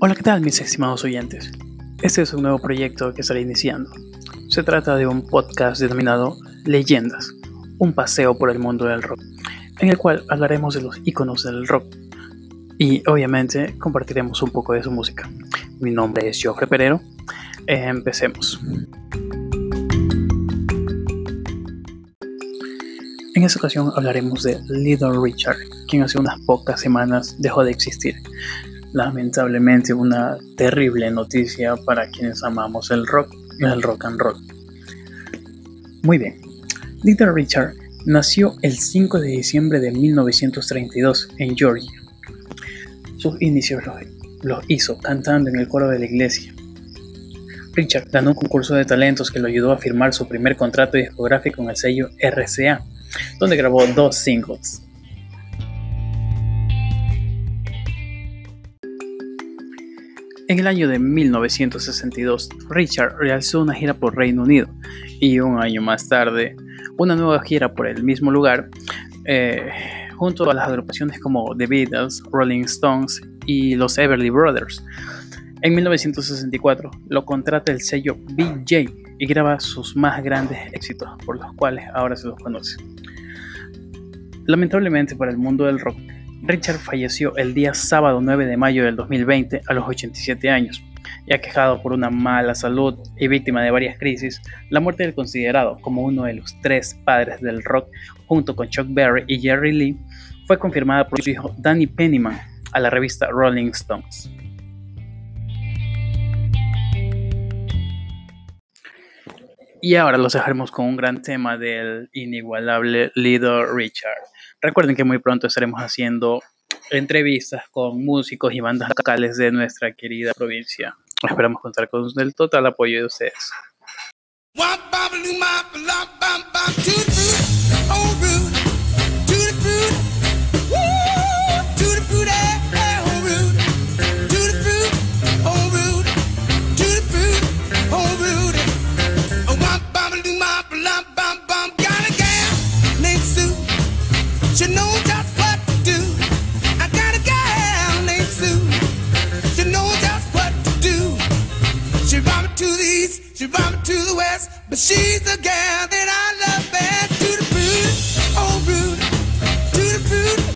Hola, ¿qué tal mis estimados oyentes? Este es un nuevo proyecto que estaré iniciando. Se trata de un podcast denominado Leyendas, un paseo por el mundo del rock, en el cual hablaremos de los iconos del rock y obviamente compartiremos un poco de su música. Mi nombre es Joffre Perero. Empecemos. En esta ocasión hablaremos de Little Richard, quien hace unas pocas semanas dejó de existir lamentablemente una terrible noticia para quienes amamos el rock el rock and roll. Muy bien, Little Richard nació el 5 de diciembre de 1932 en Georgia. Sus inicios los, hizo cantando en el coro de la iglesia. Richard ganó un concurso de talentos que lo ayudó a firmar su primer contrato discográfico con el sello RCA, donde grabó dos singles, En el año de 1962, Richard realizó una gira por Reino Unido y un año más tarde una nueva gira por el mismo lugar eh, junto a las agrupaciones como The Beatles, Rolling Stones y los Everly Brothers. En 1964 lo contrata el sello BJ y graba sus más grandes éxitos, por los cuales ahora se los conoce. Lamentablemente para el mundo del rock, Richard falleció el día sábado 9 de mayo del 2020 a los 87 años. Y aquejado por una mala salud y víctima de varias crisis, la muerte del considerado como uno de los tres padres del rock, junto con Chuck Berry y Jerry Lee, fue confirmada por su hijo Danny Pennyman a la revista Rolling Stones. Y ahora los dejaremos con un gran tema del inigualable Little Richard. Recuerden que muy pronto estaremos haciendo entrevistas con músicos y bandas locales de nuestra querida provincia. Esperamos contar con el total apoyo de ustedes. She brought me to the east, she brought me to the west, but she's the gal